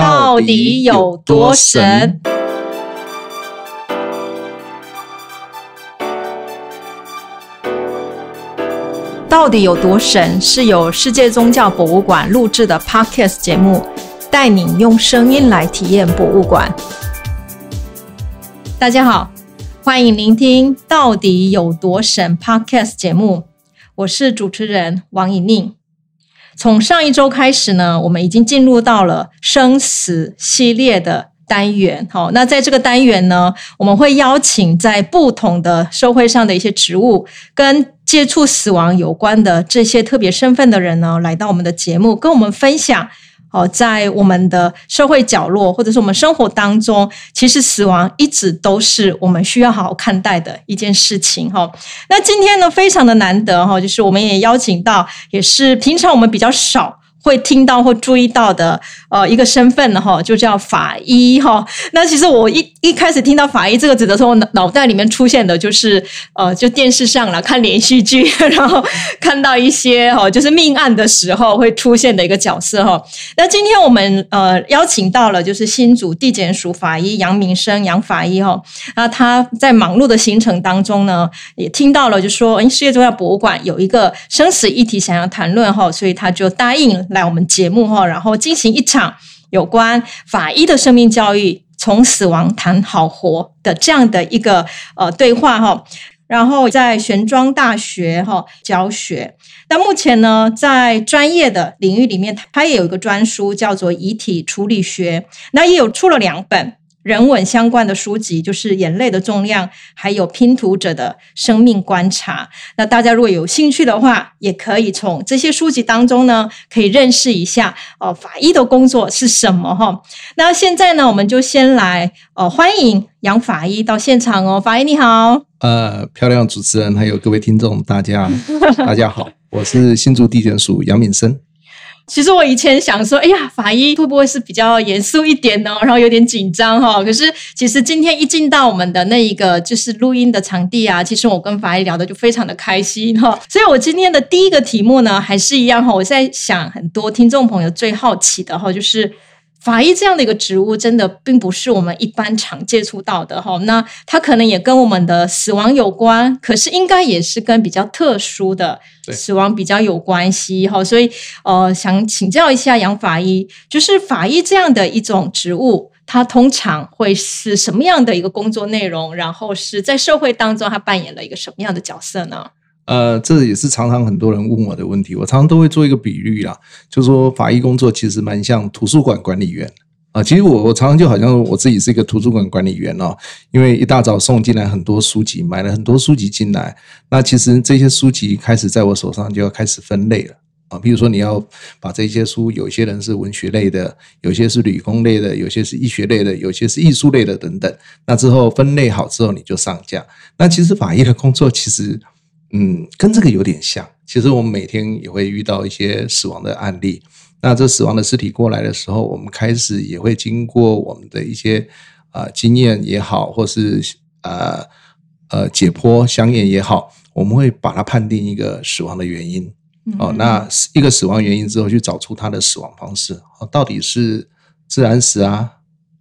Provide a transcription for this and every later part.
到底有多神？到底有多神？是由世界宗教博物馆录制的 Podcast 节目，带你用声音来体验博物馆。大家好，欢迎聆听《到底有多神》Podcast 节目，我是主持人王以宁。从上一周开始呢，我们已经进入到了生死系列的单元。好，那在这个单元呢，我们会邀请在不同的社会上的一些职务跟接触死亡有关的这些特别身份的人呢，来到我们的节目，跟我们分享。哦，在我们的社会角落，或者是我们生活当中，其实死亡一直都是我们需要好好看待的一件事情。哈，那今天呢，非常的难得哈，就是我们也邀请到，也是平常我们比较少。会听到或注意到的，呃，一个身份呢，哈，就叫法医哈。那其实我一一开始听到法医这个字的时候，脑脑袋里面出现的就是，呃，就电视上了看连续剧，然后看到一些哈，就是命案的时候会出现的一个角色哈。那今天我们呃邀请到了就是新竹地检署法医杨明生杨法医哈。那他在忙碌的行程当中呢，也听到了就说，哎，世界重要博物馆有一个生死议题想要谈论哈，所以他就答应了。来我们节目哈，然后进行一场有关法医的生命教育，从死亡谈好活的这样的一个呃对话哈。然后在玄奘大学哈教学，那目前呢在专业的领域里面，他也有一个专书叫做遗体处理学，那也有出了两本。人文相关的书籍，就是眼泪的重量，还有拼图者的生命观察。那大家如果有兴趣的话，也可以从这些书籍当中呢，可以认识一下哦，法医的工作是什么哈。那现在呢，我们就先来呃，欢迎杨法医到现场哦。法医你好，呃，漂亮主持人，还有各位听众，大家大家好，我是新竹地检署杨敏生。其实我以前想说，哎呀，法医会不会是比较严肃一点呢？然后有点紧张哈。可是其实今天一进到我们的那一个就是录音的场地啊，其实我跟法医聊的就非常的开心哈。所以我今天的第一个题目呢，还是一样哈。我在想，很多听众朋友最好奇的哈，就是。法医这样的一个职务，真的并不是我们一般常接触到的哈。那它可能也跟我们的死亡有关，可是应该也是跟比较特殊的死亡比较有关系哈。所以呃，想请教一下杨法医，就是法医这样的一种职务，它通常会是什么样的一个工作内容？然后是在社会当中，它扮演了一个什么样的角色呢？呃，这也是常常很多人问我的问题。我常常都会做一个比喻啦，就说法医工作其实蛮像图书馆管理员啊。其实我我常常就好像我自己是一个图书馆管理员哦，因为一大早送进来很多书籍，买了很多书籍进来。那其实这些书籍开始在我手上就要开始分类了啊。比如说你要把这些书，有些人是文学类的，有些是理工类的，有些是医学类的，有些是艺术类的等等。那之后分类好之后，你就上架。那其实法医的工作其实。嗯，跟这个有点像。其实我们每天也会遇到一些死亡的案例。那这死亡的尸体过来的时候，我们开始也会经过我们的一些啊经验也好，或是呃呃解剖相验也好，我们会把它判定一个死亡的原因。哦，那一个死亡原因之后，去找出他的死亡方式，到底是自然死啊、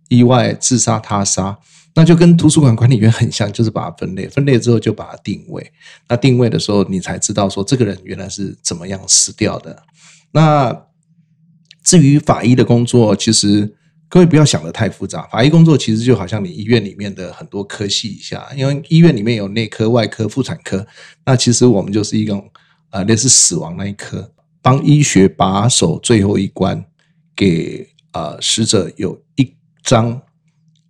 意外、自杀、他杀。那就跟图书馆管理员很像，就是把它分类，分类之后就把它定位。那定位的时候，你才知道说这个人原来是怎么样死掉的。那至于法医的工作，其实各位不要想的太复杂。法医工作其实就好像你医院里面的很多科系一下，因为医院里面有内科、外科、妇产科。那其实我们就是一种呃类似死亡那一科，帮医学把守最后一关，给呃死者有一张。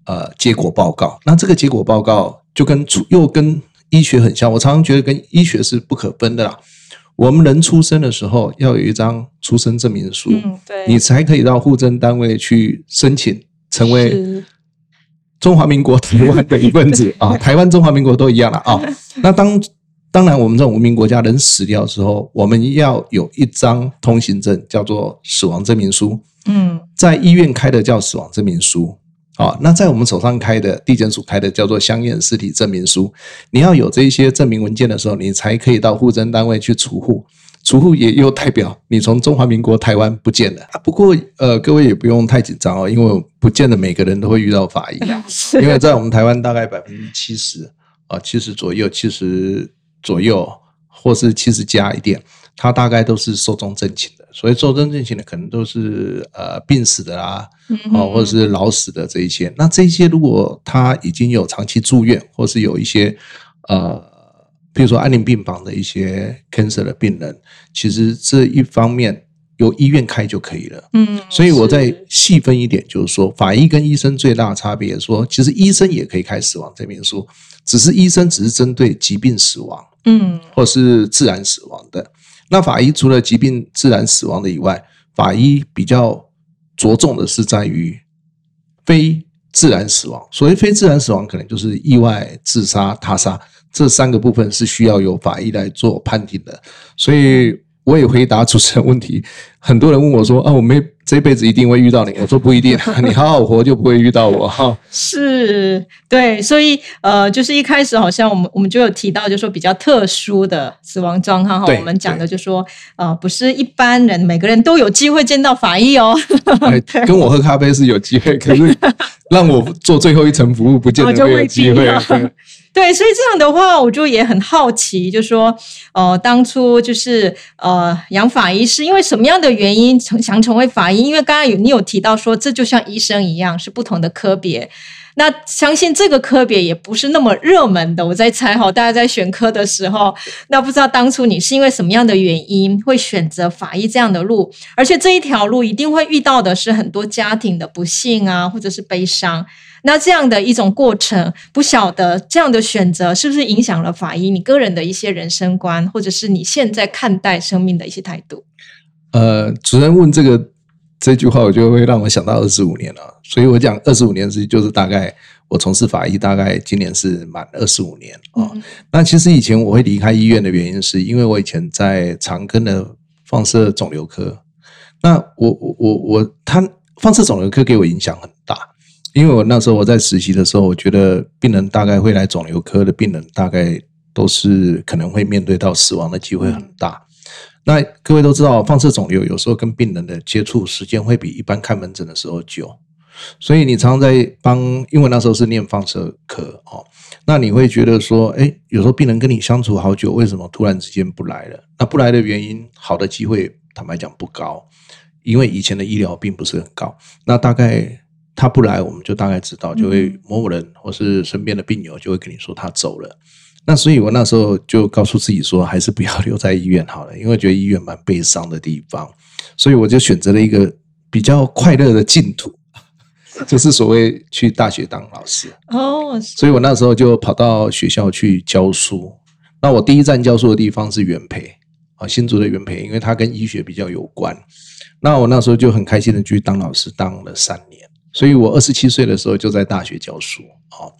呃，结果报告，那这个结果报告就跟出又跟医学很像。我常常觉得跟医学是不可分的啦。我们人出生的时候要有一张出生证明书，对，你才可以到户政单位去申请成为中华民国台湾的一份子 啊。台湾、中华民国都一样了啊。那当当然，我们这种文明国家人死掉的时候，我们要有一张通行证，叫做死亡证明书。嗯，在医院开的叫死亡证明书。啊，那在我们手上开的地检署开的叫做香验尸体证明书，你要有这一些证明文件的时候，你才可以到户政单位去除户。储户也又代表你从中华民国台湾不见了。不过呃，各位也不用太紧张哦，因为不见得每个人都会遇到法医，因为在我们台湾大概百分之七十啊，七十左右，七十左右，或是七十加一点，他大概都是寿终正寝的。所以做真正型的可能都是呃病死的啦，哦，或者是老死的这一些。那这些如果他已经有长期住院，或是有一些呃。比如说安宁病房的一些 cancer 的病人，其实这一方面由医院开就可以了。嗯，所以我再细分一点，就是说法医跟医生最大的差别，说其实医生也可以开死亡证明书，只是医生只是针对疾病死亡，嗯，或是自然死亡的。那法医除了疾病自然死亡的以外，法医比较着重的是在于非自然死亡。所谓非自然死亡，可能就是意外、自杀、他杀。这三个部分是需要由法医来做判定的，所以我也回答主持人问题。很多人问我说：“啊，我没这辈子一定会遇到你。”我说：“不一定，你好好活就不会遇到我。”哈，是对，所以呃，就是一开始好像我们我们就有提到，就说比较特殊的死亡状况哈。我们讲的就说呃，不是一般人每个人都有机会见到法医哦。跟我喝咖啡是有机会，可是让我做最后一层服务，不见得会有机会。对，所以这样的话，我就也很好奇，就说，呃，当初就是呃，养法医是因为什么样的原因想成为法医？因为刚刚有你有提到说，这就像医生一样，是不同的科别。那相信这个科别也不是那么热门的。我在猜哈，大家在选科的时候，那不知道当初你是因为什么样的原因会选择法医这样的路？而且这一条路一定会遇到的是很多家庭的不幸啊，或者是悲伤。那这样的一种过程，不晓得这样的选择是不是影响了法医你个人的一些人生观，或者是你现在看待生命的一些态度？呃，主任问这个这句话，我就会让我想到二十五年了。所以我讲二十五年是就是大概我从事法医，大概今年是满二十五年啊。那其实以前我会离开医院的原因，是因为我以前在长庚的放射肿瘤科。那我我我我，他放射肿瘤科给我影响很大。因为我那时候我在实习的时候，我觉得病人大概会来肿瘤科的病人，大概都是可能会面对到死亡的机会很大。那各位都知道，放射肿瘤有时候跟病人的接触时间会比一般看门诊的时候久，所以你常常在帮，因为那时候是念放射科哦，那你会觉得说，哎，有时候病人跟你相处好久，为什么突然之间不来了？那不来的原因，好的机会坦白讲不高，因为以前的医疗并不是很高。那大概。他不来，我们就大概知道，就会某某人或是身边的病友就会跟你说他走了。那所以我那时候就告诉自己说，还是不要留在医院好了，因为觉得医院蛮悲伤的地方。所以我就选择了一个比较快乐的净土，就是所谓去大学当老师。哦，所以我那时候就跑到学校去教书。那我第一站教书的地方是元培啊，新竹的元培，因为它跟医学比较有关。那我那时候就很开心的去当老师，当了三年。所以我二十七岁的时候就在大学教书，哦，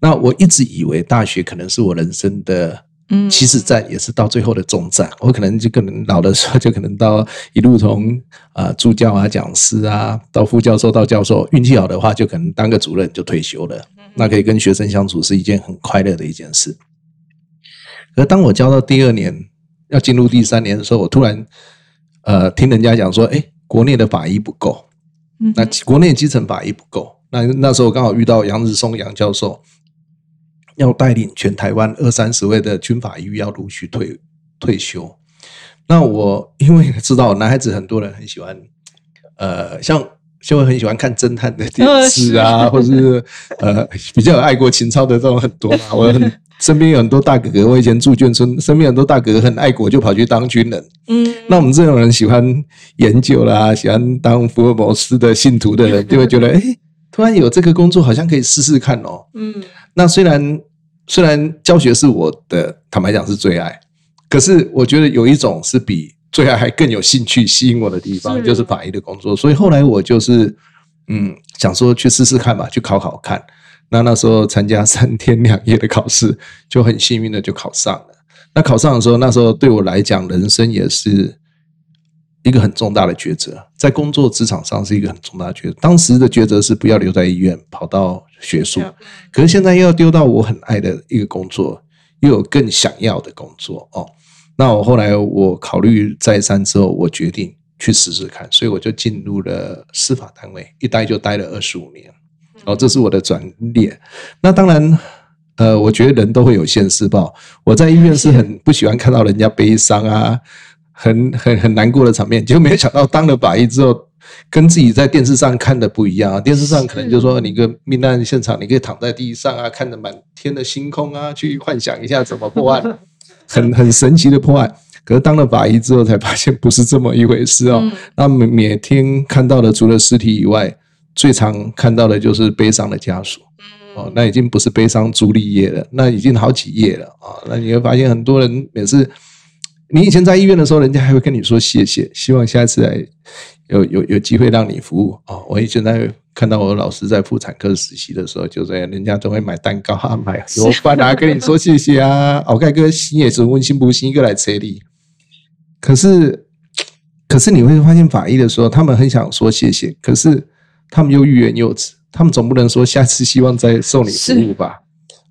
那我一直以为大学可能是我人生的起始站，也是到最后的终站。我可能就可能老的时候就可能到一路从啊助教啊讲师啊到副教授到教授，运气好的话就可能当个主任就退休了。那可以跟学生相处是一件很快乐的一件事。而当我教到第二年要进入第三年的时候，我突然呃听人家讲说，哎，国内的法医不够。那国内基层法医不够，那那时候刚好遇到杨日松杨教授，要带领全台湾二三十位的军法医要陆续退退休。那我因为知道男孩子很多人很喜欢，呃，像就会很喜欢看侦探的电视啊，或者是呃比较有爱国情操的这种很多嘛，我很。身边有很多大哥哥，我以前住眷村，身边很多大哥哥很爱国，就跑去当军人。嗯，那我们这种人喜欢研究啦，喜欢当福尔摩斯的信徒的人，就会觉得，哎，突然有这个工作，好像可以试试看哦。嗯，那虽然虽然教学是我的，坦白讲是最爱，可是我觉得有一种是比最爱还更有兴趣吸引我的地方，就是法医的工作。所以后来我就是，嗯，想说去试试看吧，去考考看。那那时候参加三天两夜的考试，就很幸运的就考上了。那考上的时候，那时候对我来讲，人生也是一个很重大的抉择，在工作职场上是一个很重大的抉择。当时的抉择是不要留在医院，跑到学术。可是现在又要丢到我很爱的一个工作，又有更想要的工作哦。那我后来我考虑再三之后，我决定去试试看，所以我就进入了司法单位，一待就待了二十五年。哦，这是我的转捩。那当然，呃，我觉得人都会有现世报。我在医院是很不喜欢看到人家悲伤啊，很很很难过的场面。结果没有想到当了法医之后，跟自己在电视上看的不一样啊。电视上可能就说你个命案现场，你可以躺在地上啊，看着满天的星空啊，去幻想一下怎么破案，很很神奇的破案。可是当了法医之后，才发现不是这么一回事哦。那每每天看到的，除了尸体以外，最常看到的就是悲伤的家属，哦，那已经不是悲伤朱丽叶了，那已经好几页了啊。那你会发现很多人每次，你以前在医院的时候，人家还会跟你说谢谢，希望下一次来有有有机会让你服务哦。我以前在看到我老师在妇产科实习的时候，就这样，人家都会买蛋糕啊，买油饭啊，跟你说谢谢啊。敖盖哥心也是温馨不心一个来车你，可是可是你会发现法医的时候，他们很想说谢谢，可是。他们又欲言又止，他们总不能说下次希望再受你服务吧？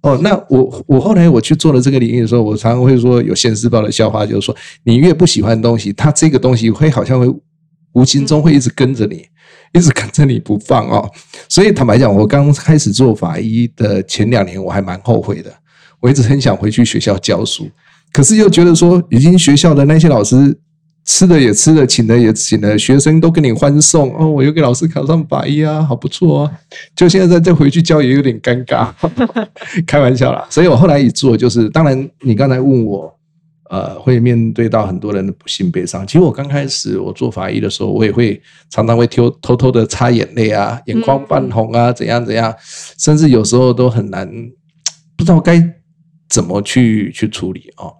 哦，那我我后来我去做了这个领域的时候，我常常会说有现世报的笑话，就是说你越不喜欢东西，它这个东西会好像会无形中会一直跟着你，一直跟着你不放哦。所以坦白讲，我刚开始做法医的前两年，我还蛮后悔的。我一直很想回去学校教书，可是又觉得说，已经学校的那些老师。吃的也吃了，请的也请了，学生都跟你欢送哦。我又给老师考上法医啊，好不错啊。就现在再再回去教也有点尴尬，开玩笑啦。所以我后来一做就是，当然你刚才问我，呃，会面对到很多人的不幸悲伤。其实我刚开始我做法医的时候，我也会常常会偷偷偷的擦眼泪啊，眼眶泛红啊，怎样怎样，甚至有时候都很难，不知道该怎么去去处理哦。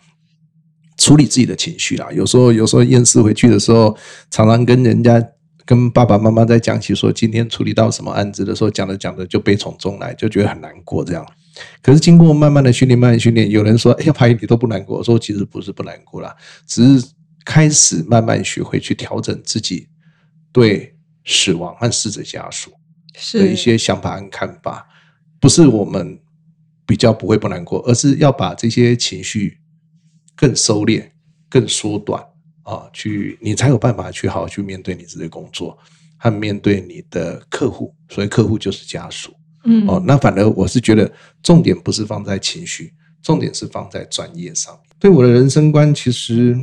处理自己的情绪啦，有时候有时候验尸回去的时候，常常跟人家跟爸爸妈妈在讲起说今天处理到什么案子的时候，讲着讲着就悲从中来，就觉得很难过这样。可是经过慢慢的训练，慢慢训练，有人说哎呀，拍你都不难过，我说其实不是不难过啦，只是开始慢慢学会去调整自己对死亡和逝者家属的一些想法和看法，不是我们比较不会不难过，而是要把这些情绪。更收敛，更缩短啊，去你才有办法去好好去面对你自己的工作和面对你的客户，所以客户就是家属，嗯，哦，那反而我是觉得重点不是放在情绪，重点是放在专业上。对我的人生观，其实。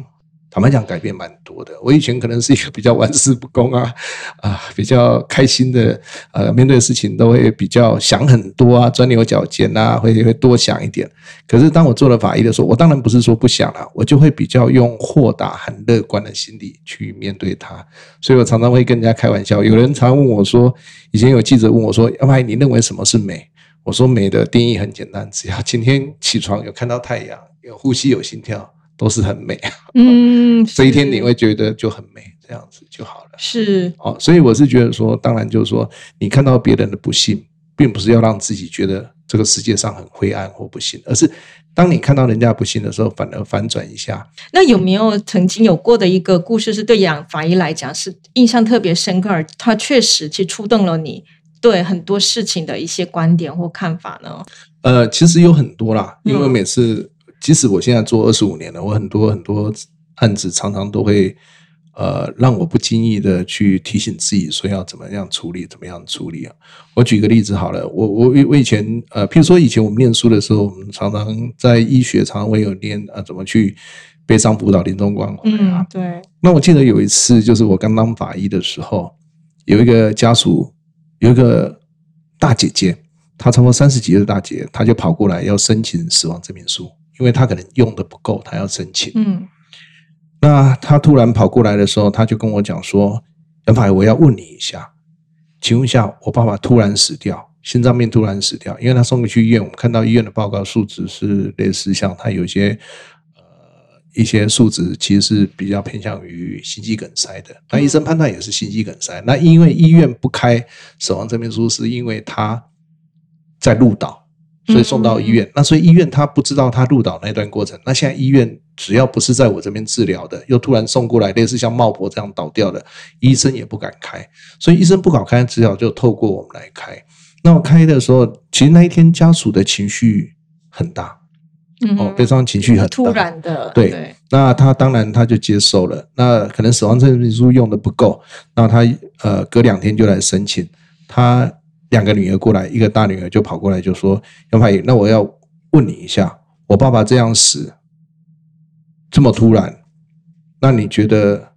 坦白讲，改变蛮多的。我以前可能是一个比较玩世不恭啊，啊，比较开心的，呃，面对事情都会比较想很多啊，钻牛角尖啊，会会多想一点。可是当我做了法医的时候，我当然不是说不想了，我就会比较用豁达、很乐观的心理去面对它。所以我常常会跟人家开玩笑。有人常问我说，以前有记者问我说：“要不然你认为什么是美？”我说：“美的定义很简单，只要今天起床有看到太阳，有呼吸，有心跳。”都是很美，嗯，这一天你会觉得就很美，这样子就好了。是哦，所以我是觉得说，当然就是说，你看到别人的不幸，并不是要让自己觉得这个世界上很灰暗或不幸，而是当你看到人家不幸的时候，反而反转一下。那有没有曾经有过的一个故事，是对养法医来讲是印象特别深刻，而它确实去触动了你对很多事情的一些观点或看法呢？呃，其实有很多啦，因为每次。即使我现在做二十五年了，我很多很多案子常常都会，呃，让我不经意的去提醒自己说要怎么样处理，怎么样处理啊。我举个例子好了，我我我以前呃，譬如说以前我们念书的时候，我们常常在医学常常会有念啊，怎么去悲伤辅导临终关怀啊。对。那我记得有一次，就是我刚当法医的时候，有一个家属，有一个大姐姐，她超过三十几岁的大姐，她就跑过来要申请死亡证明书。因为他可能用的不够，他要申请。嗯，那他突然跑过来的时候，他就跟我讲说：“杨法我要问你一下，请问一下，我爸爸突然死掉，心脏病突然死掉，因为他送过去医院，我们看到医院的报告数值是类似像他有些呃一些数值其实是比较偏向于心肌梗塞的，那医生判断也是心肌梗塞。那因为医院不开死亡证明书，是因为他在入岛。”所以送到医院，那所以医院他不知道他入岛那段过程。那现在医院只要不是在我这边治疗的，又突然送过来，类似像茂婆这样倒掉的，医生也不敢开。所以医生不敢开，只好就透过我们来开。那我开的时候，其实那一天家属的情绪很大，嗯。哦，悲伤情绪很大。突然的，对。对，那他当然他就接受了，那可能死亡证明书用的不够，那他呃隔两天就来申请，他两个女儿过来，一个大女儿就跑过来就说：“杨派，那我要问你一下，我爸爸这样死这么突然，那你觉得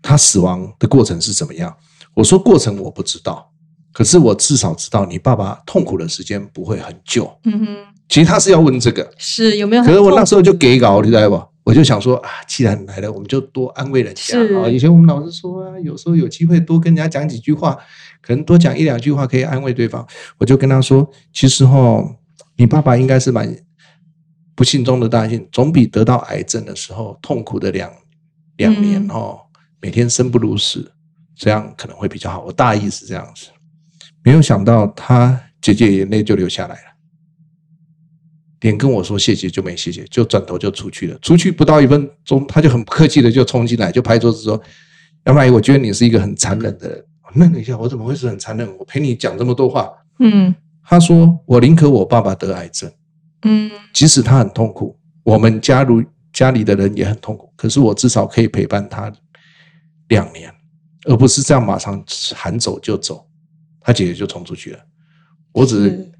他死亡的过程是怎么样？”我说：“过程我不知道，可是我至少知道你爸爸痛苦的时间不会很久。嗯哼，其实他是要问这个。”是有没有可？是我那时候就给稿，你知道吧？我就想说啊，既然来了，我们就多安慰人家是啊。以前我们老是说啊，有时候有机会多跟人家讲几句话，可能多讲一两句话可以安慰对方。我就跟他说，其实哈，你爸爸应该是蛮不幸中的大幸，总比得到癌症的时候痛苦的两两年哈哦，每天生不如死，这样可能会比较好。我大意是这样子，没有想到他姐姐眼泪就流下来了。连跟我说谢谢就没谢谢，就转头就出去了。出去不到一分钟，他就很不客气的就冲进来，就拍桌子说：“杨阿姨，我觉得你是一个很残忍的人。”我愣了一下，我怎么会是很残忍？我陪你讲这么多话。嗯他说：“我宁可我爸爸得癌症，嗯即使他很痛苦，我们家如家里的人也很痛苦，可是我至少可以陪伴他两年，而不是这样马上喊走就走。”他姐姐就冲出去了，我只是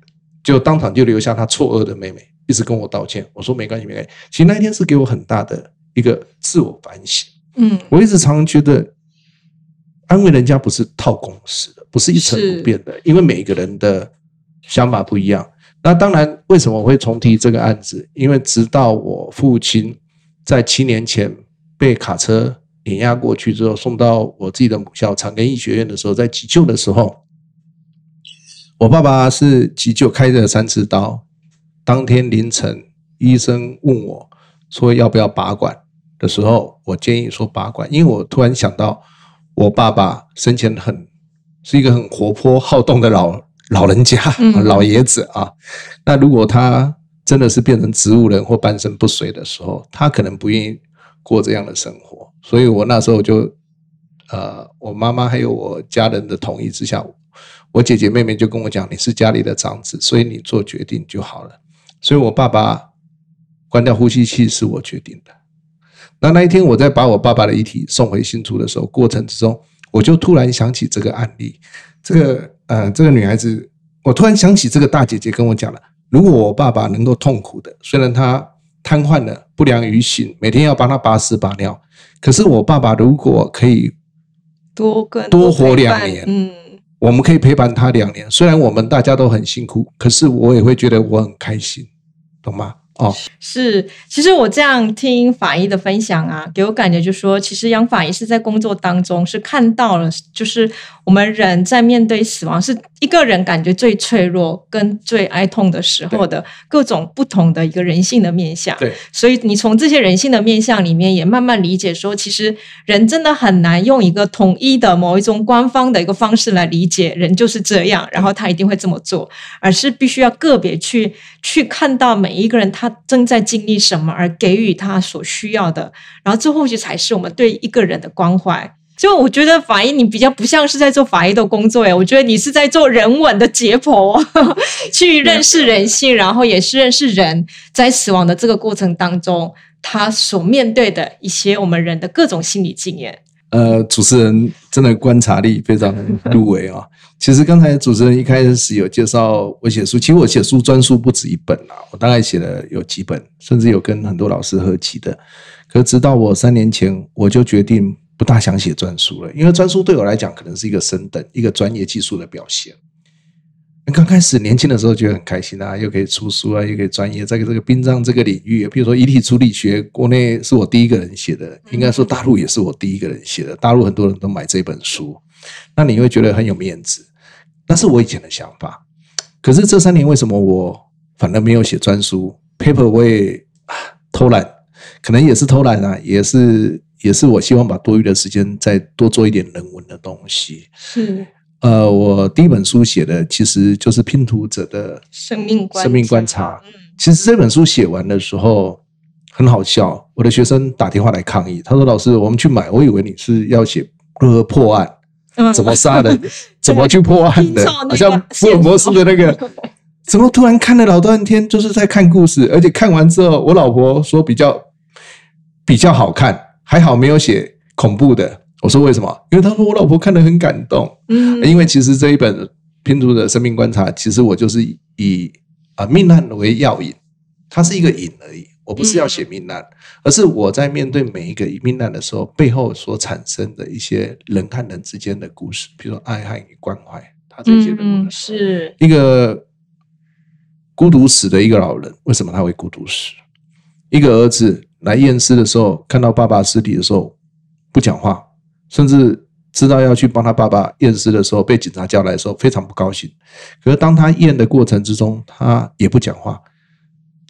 就当场就留下他错愕的妹妹，一直跟我道歉。我说没关系，没关系。其实那一天是给我很大的一个自我反省。嗯我一直常常觉得，安慰人家不是套公式的，不是一成不变的，因为每一个人的想法不一样。那当然，为什么我会重提这个案子？因为直到我父亲在七年前被卡车碾压过去之后，送到我自己的母校长庚医学院的时候，在急救的时候，我爸爸是急救开了三次刀。当天凌晨，医生问我说要不要拔管的时候，我建议说拔管，因为我突然想到，我爸爸生前很是一个很活泼好动的老老人家、嗯老爷子啊。那如果他真的是变成植物人或半身不遂的时候，他可能不愿意过这样的生活。所以我那时候就，呃，我妈妈还有我家人的同意之下，我姐姐妹妹就跟我讲，你是家里的长子，所以你做决定就好了。所以我爸爸关掉呼吸器是我决定的。那那一天我在把我爸爸的遗体送回新竹的时候，过程之中，我就突然想起这个案例，这个呃，这个女孩子，我突然想起这个大姐姐跟我讲了，如果我爸爸能够痛苦的，虽然他瘫痪了、不良于行，每天要帮他拔屎拔尿，可是我爸爸如果可以多更多活两年嗯我们可以陪伴他两年，虽然我们大家都很辛苦，可是我也会觉得我很开心，懂吗？哦，是，其实我这样听法医的分享啊，给我感觉就是说，其实杨法医是在工作当中是看到了，就是我们人在面对死亡，是一个人感觉最脆弱跟最哀痛的时候的各种不同的一个人性的面相。对，所以你从这些人性的面相里面，也慢慢理解说，其实人真的很难用一个统一的某一种官方的一个方式来理解人就是这样，然后他一定会这么做，而是必须要个别去去看到每一个人他正在经历什么，而给予他所需要的，然后这或许才是我们对一个人的关怀。就我觉得法医你比较不像是在做法医的工作诶，我觉得你是在做人文的解剖，去认识人性，然后也是认识人在死亡的这个过程当中，他所面对的一些我们人的各种心理经验。呃，主持人真的观察力非常入围啊。其实刚才主持人一开始有介绍我写书，其实我写书专书不止一本啦，我大概写了有几本，甚至有跟很多老师合集的。可直到我三年前，我就决定不大想写专书了，因为专书对我来讲可能是一个升等、一个专业技术的表现。刚开始年轻的时候觉得很开心啊，又可以出书啊，又可以专业，在这个殡葬这个领域，比如说遗体处理学，国内是我第一个人写的，应该说大陆也是我第一个人写的，大陆很多人都买这本书，那你会觉得很有面子，那是我以前的想法。可是这三年为什么我反而没有写专书？paper 我也、啊、偷懒，可能也是偷懒啊，也是也是我希望把多余的时间再多做一点人文的东西。是呃，我第一本书写的其实就是拼图者的生命观生命观察。嗯其实这本书写完的时候很好笑，我的学生打电话来抗议，他说：“老师，我们去买，我以为你是要写如何破案，嗯怎么杀的，怎么去破案的好像福尔摩斯的那个怎么突然看了老半天，就是在看故事，而且看完之后，我老婆说比较比较好看，还好没有写恐怖的。我说为什么？因为她说我老婆看得很感动。嗯，因为其实这一本拼图的生命观察，其实我就是以啊命案为药引，它是一个引而已。我不是要写命案，而是我在面对每一个命案的时候，背后所产生的一些人和人之间的故事，比如说爱、恨与关怀，他这些嗯是一个孤独死的一个老人，为什么他会孤独死？一个儿子来验尸的时候，看到爸爸尸体的时候不讲话，甚至知道要去帮他爸爸验尸的时候，被警察叫来的时候非常不高兴。可是当他验的过程之中，他也不讲话，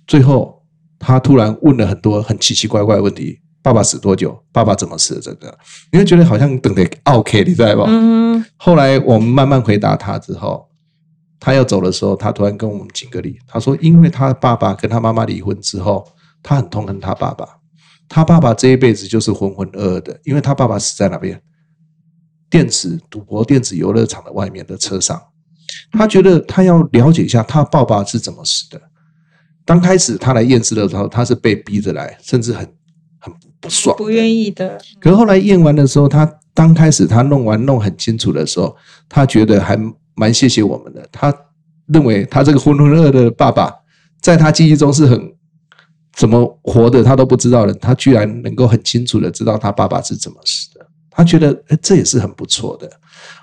最后。他突然问了很多很奇奇怪怪的问题：爸爸死多久？爸爸怎么死的？这个你会觉得好像等得 OK，你知道吧？嗯。后来我们慢慢回答他之后，他要走的时候，他突然跟我们敬个礼。他说：“因为他爸爸跟他妈妈离婚之后，他很痛恨他爸爸。他爸爸这一辈子就是浑浑噩噩的，因为他爸爸死在哪边？电子赌博、电子游乐场的外面的车上。他觉得他要了解一下他爸爸是怎么死的。”刚开始他来验尸的时候，他是被逼着来，甚至很很不爽，不愿意的。可是后来验完的时候，他刚开始他弄完弄很清楚的时候，他觉得还蛮谢谢我们的。他认为他这个浑浑噩噩的爸爸，在他记忆中是很怎么活的，他都不知道的。他居然能够很清楚的知道他爸爸是怎么死的。他觉得哎，这也是很不错的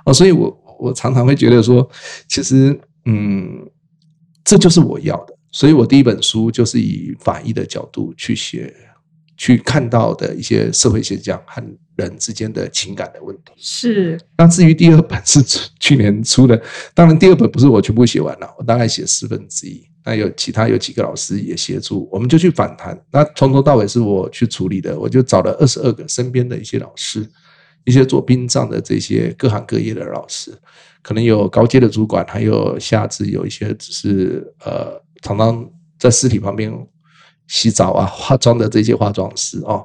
哦。所以我我常常会觉得说，其实嗯，这就是我要的。所以我第一本书就是以法医的角度去写，去看到的一些社会现象和人之间的情感的问题。是。那至于第二本是去年出的，当然第二本不是我全部写完了，我大概写四分之一。那有其他有几个老师也协助，我们就去访谈。那从头到尾是我去处理的，我就找了二十二个身边的一些老师，一些做殡葬的这些各行各业的老师，可能有高阶的主管，还有下至有一些只是呃。常常在尸体旁边洗澡啊、化妆的这些化妆师哦，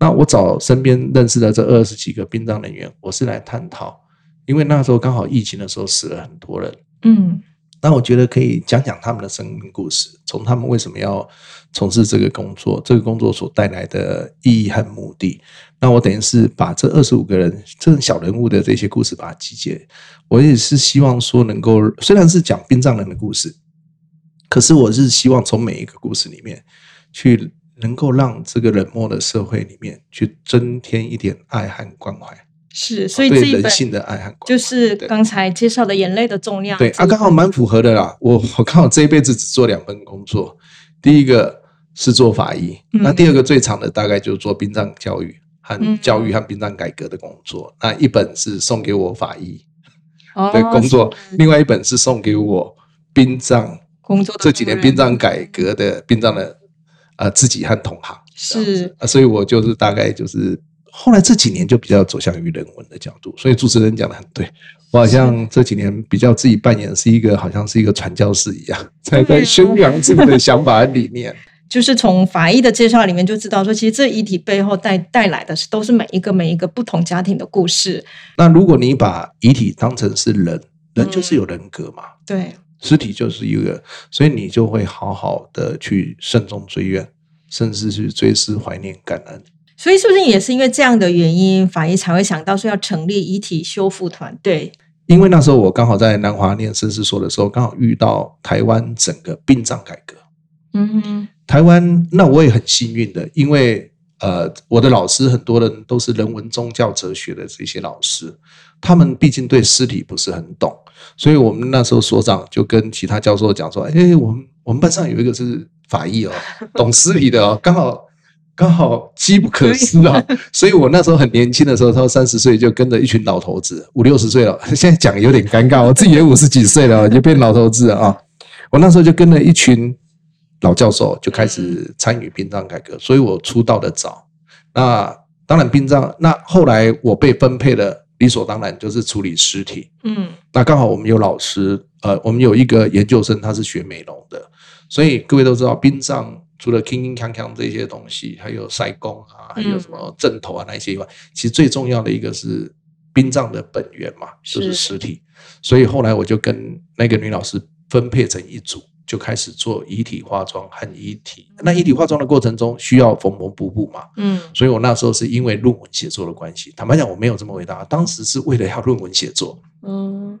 那我找身边认识的这二十几个殡葬人员，我是来探讨，因为那时候刚好疫情的时候死了很多人，嗯，那我觉得可以讲讲他们的生命故事，从他们为什么要从事这个工作，这个工作所带来的意义和目的。那我等于是把这二十五个人这小人物的这些故事把它集结，我也是希望说能够，虽然是讲殡葬人的故事。可是我是希望从每一个故事里面，去能够让这个冷漠的社会里面去增添一点爱和关怀。是，所以这一本人性的爱和关怀，就是刚才介绍的眼泪的重量。对啊，刚好蛮符合的啦。我 我刚好这一辈子只做两份工作，第一个是做法医，那第二个最长的大概就是做殡葬教育和教育和殡葬改革的工作。那一本是送给我法医的工作，另外一本是送给我殡葬。工作这几年殡葬改革的殡葬的呃自己和同行是啊，所以我就是大概就是后来这几年就比较走向于人文的角度，所以主持人讲的很对，我好像这几年比较自己扮演是一个好像是一个传教士一样，在在宣扬自己的想法和理念。就是从法医的介绍里面就知道说，其实这遗体背后带带来的是都是每一个每一个不同家庭的故事。那如果你把遗体当成是人，人就是有人格嘛？对。尸体就是一个，所以你就会好好的去慎重追怨，甚至去追思怀念感恩。所以是不是也是因为这样的原因，法医才会想到说要成立遗体修复团队？因为那时候我刚好在南华念生死所的时候，刚好遇到台湾整个殡葬改革。嗯哼，台湾那我也很幸运的，因为。呃，我的老师很多人都是人文宗教哲学的这些老师，他们毕竟对尸体不是很懂，所以我们那时候所长就跟其他教授讲说：“哎，我们我们班上有一个是法医哦，懂尸体的哦，刚好刚好机不可失啊。”所以我那时候很年轻的时候，他三十岁就跟着一群老头子，五六十岁了，现在讲有点尴尬，我自己也五十几岁了，就变老头子啊。我那时候就跟了一群。老教授就开始参与殡葬改革，所以我出道的早。那当然殡葬，那后来我被分配的理所当然就是处理尸体。嗯，那刚好我们有老师，呃，我们有一个研究生，他是学美容的，所以各位都知道，殡葬除了铿铿锵锵这些东西，还有塞工啊，还有什么正头啊那些以外，其实最重要的一个是殡葬的本源嘛，就是尸体。所以后来我就跟那个女老师分配成一组。就开始做遗体化妆和遗体。那遗体化妆的过程中需要缝缝补补嘛，嗯所以我那时候是因为论文写作的关系。坦白讲，我没有这么伟大，当时是为了要论文写作。嗯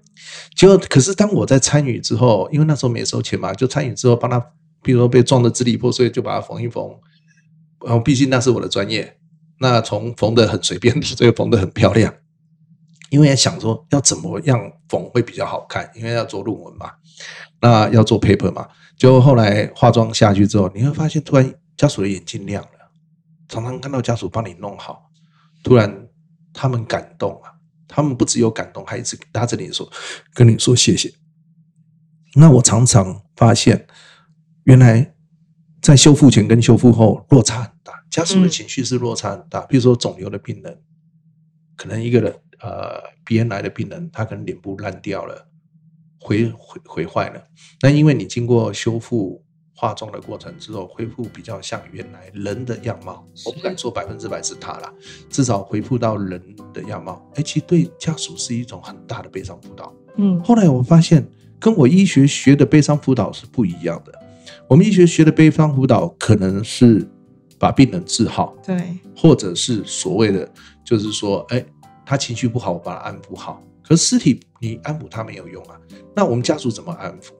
结果，可是当我在参与之后，因为那时候没收钱嘛，就参与之后帮他，比如说被撞得支离破碎，就把它缝一缝。然后，毕竟那是我的专业，那从缝的很随便，这个缝的很漂亮。因为想说要怎么样缝会比较好看，因为要做论文嘛，那要做 paper 嘛。就后来化妆下去之后，你会发现突然家属的眼睛亮了，常常看到家属帮你弄好，突然他们感动啊，他们不只有感动，还一直拉着你说跟你说谢谢。那我常常发现，原来在修复前跟修复后落差很大，家属的嗯情绪是落差很大。比如说肿瘤的病人，可能一个人呃鼻咽癌的病人，他可能脸部烂掉了，毁毁毁坏了。那因为你经过修复化妆的过程之后，恢复比较像原来人的样貌，我不敢说百分之百是他啦，至少恢复到人的样貌。哎，其实对家属是一种很大的悲伤辅导。嗯后来我发现，跟我医学学的悲伤辅导是不一样的。我们医学学的悲伤辅导可能是把病人治好，对，或者是所谓的就是说，哎，他情绪不好，我把他安抚好。可是尸体你安抚他没有用啊，那我们家属怎么安抚？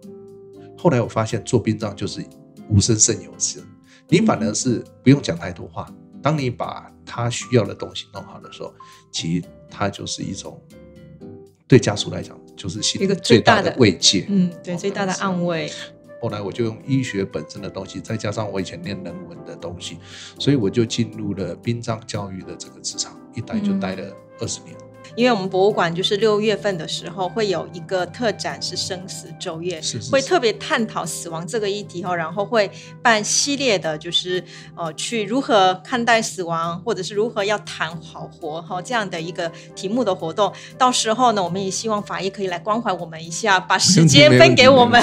后来我发现做殡葬就是无声胜有声，你反而是不用讲太多话。当你把他需要的东西弄好的时候，其实它就是一种对家属来讲就是心里一个最最大大的的慰藉。嗯，对，哦最大的安慰。后来我就用医学本身的东西，再加上我以前念人文的东西，所以我就进入了殡葬教育的这个职场，一待就待了二十年。因为我们博物馆就是六月份的时候会有一个特展是生死昼夜，是是是会特别探讨死亡这个议题哈，然后会办系列的，就是呃去如何看待死亡，或者是如何要谈好活哈这样的一个题目的活动。到时候呢，我们也希望法医可以来关怀我们一下，把时间分给我们。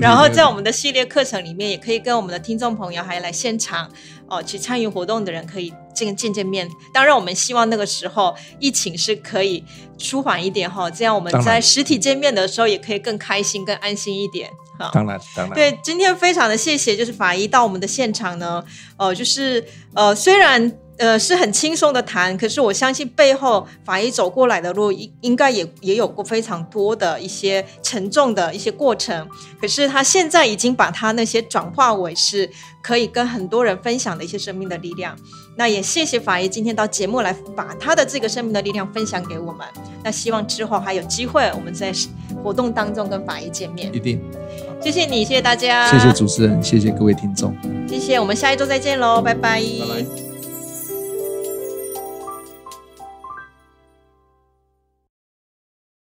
然后在我们们的系列课程里面，也可以跟我们的听众朋友还来现场哦、去参与活动的人可以见见见面。当然，我们希望那个时候疫情是可以舒缓一点哈，这样我们在实体见面的时候也可以更开心、更安心一点。哈。当然当然对，今天非常的谢谢，就是法医到我们的现场呢，呃，就是呃，虽然呃是很轻松的谈，可是我相信背后法医走过来的路，应应该也也有过非常多的一些沉重的一些过程。可是他现在已经把他那些转化为是可以跟很多人分享的一些生命的力量。那也谢谢法医今天到节目来把他的这个生命的力量分享给我们。那希望之后还有机会，我们在活动当中跟法医见面一。定。谢谢你，谢谢大家，谢谢主持人，谢谢各位听众，谢谢，我们下一周再见喽，拜拜。拜拜。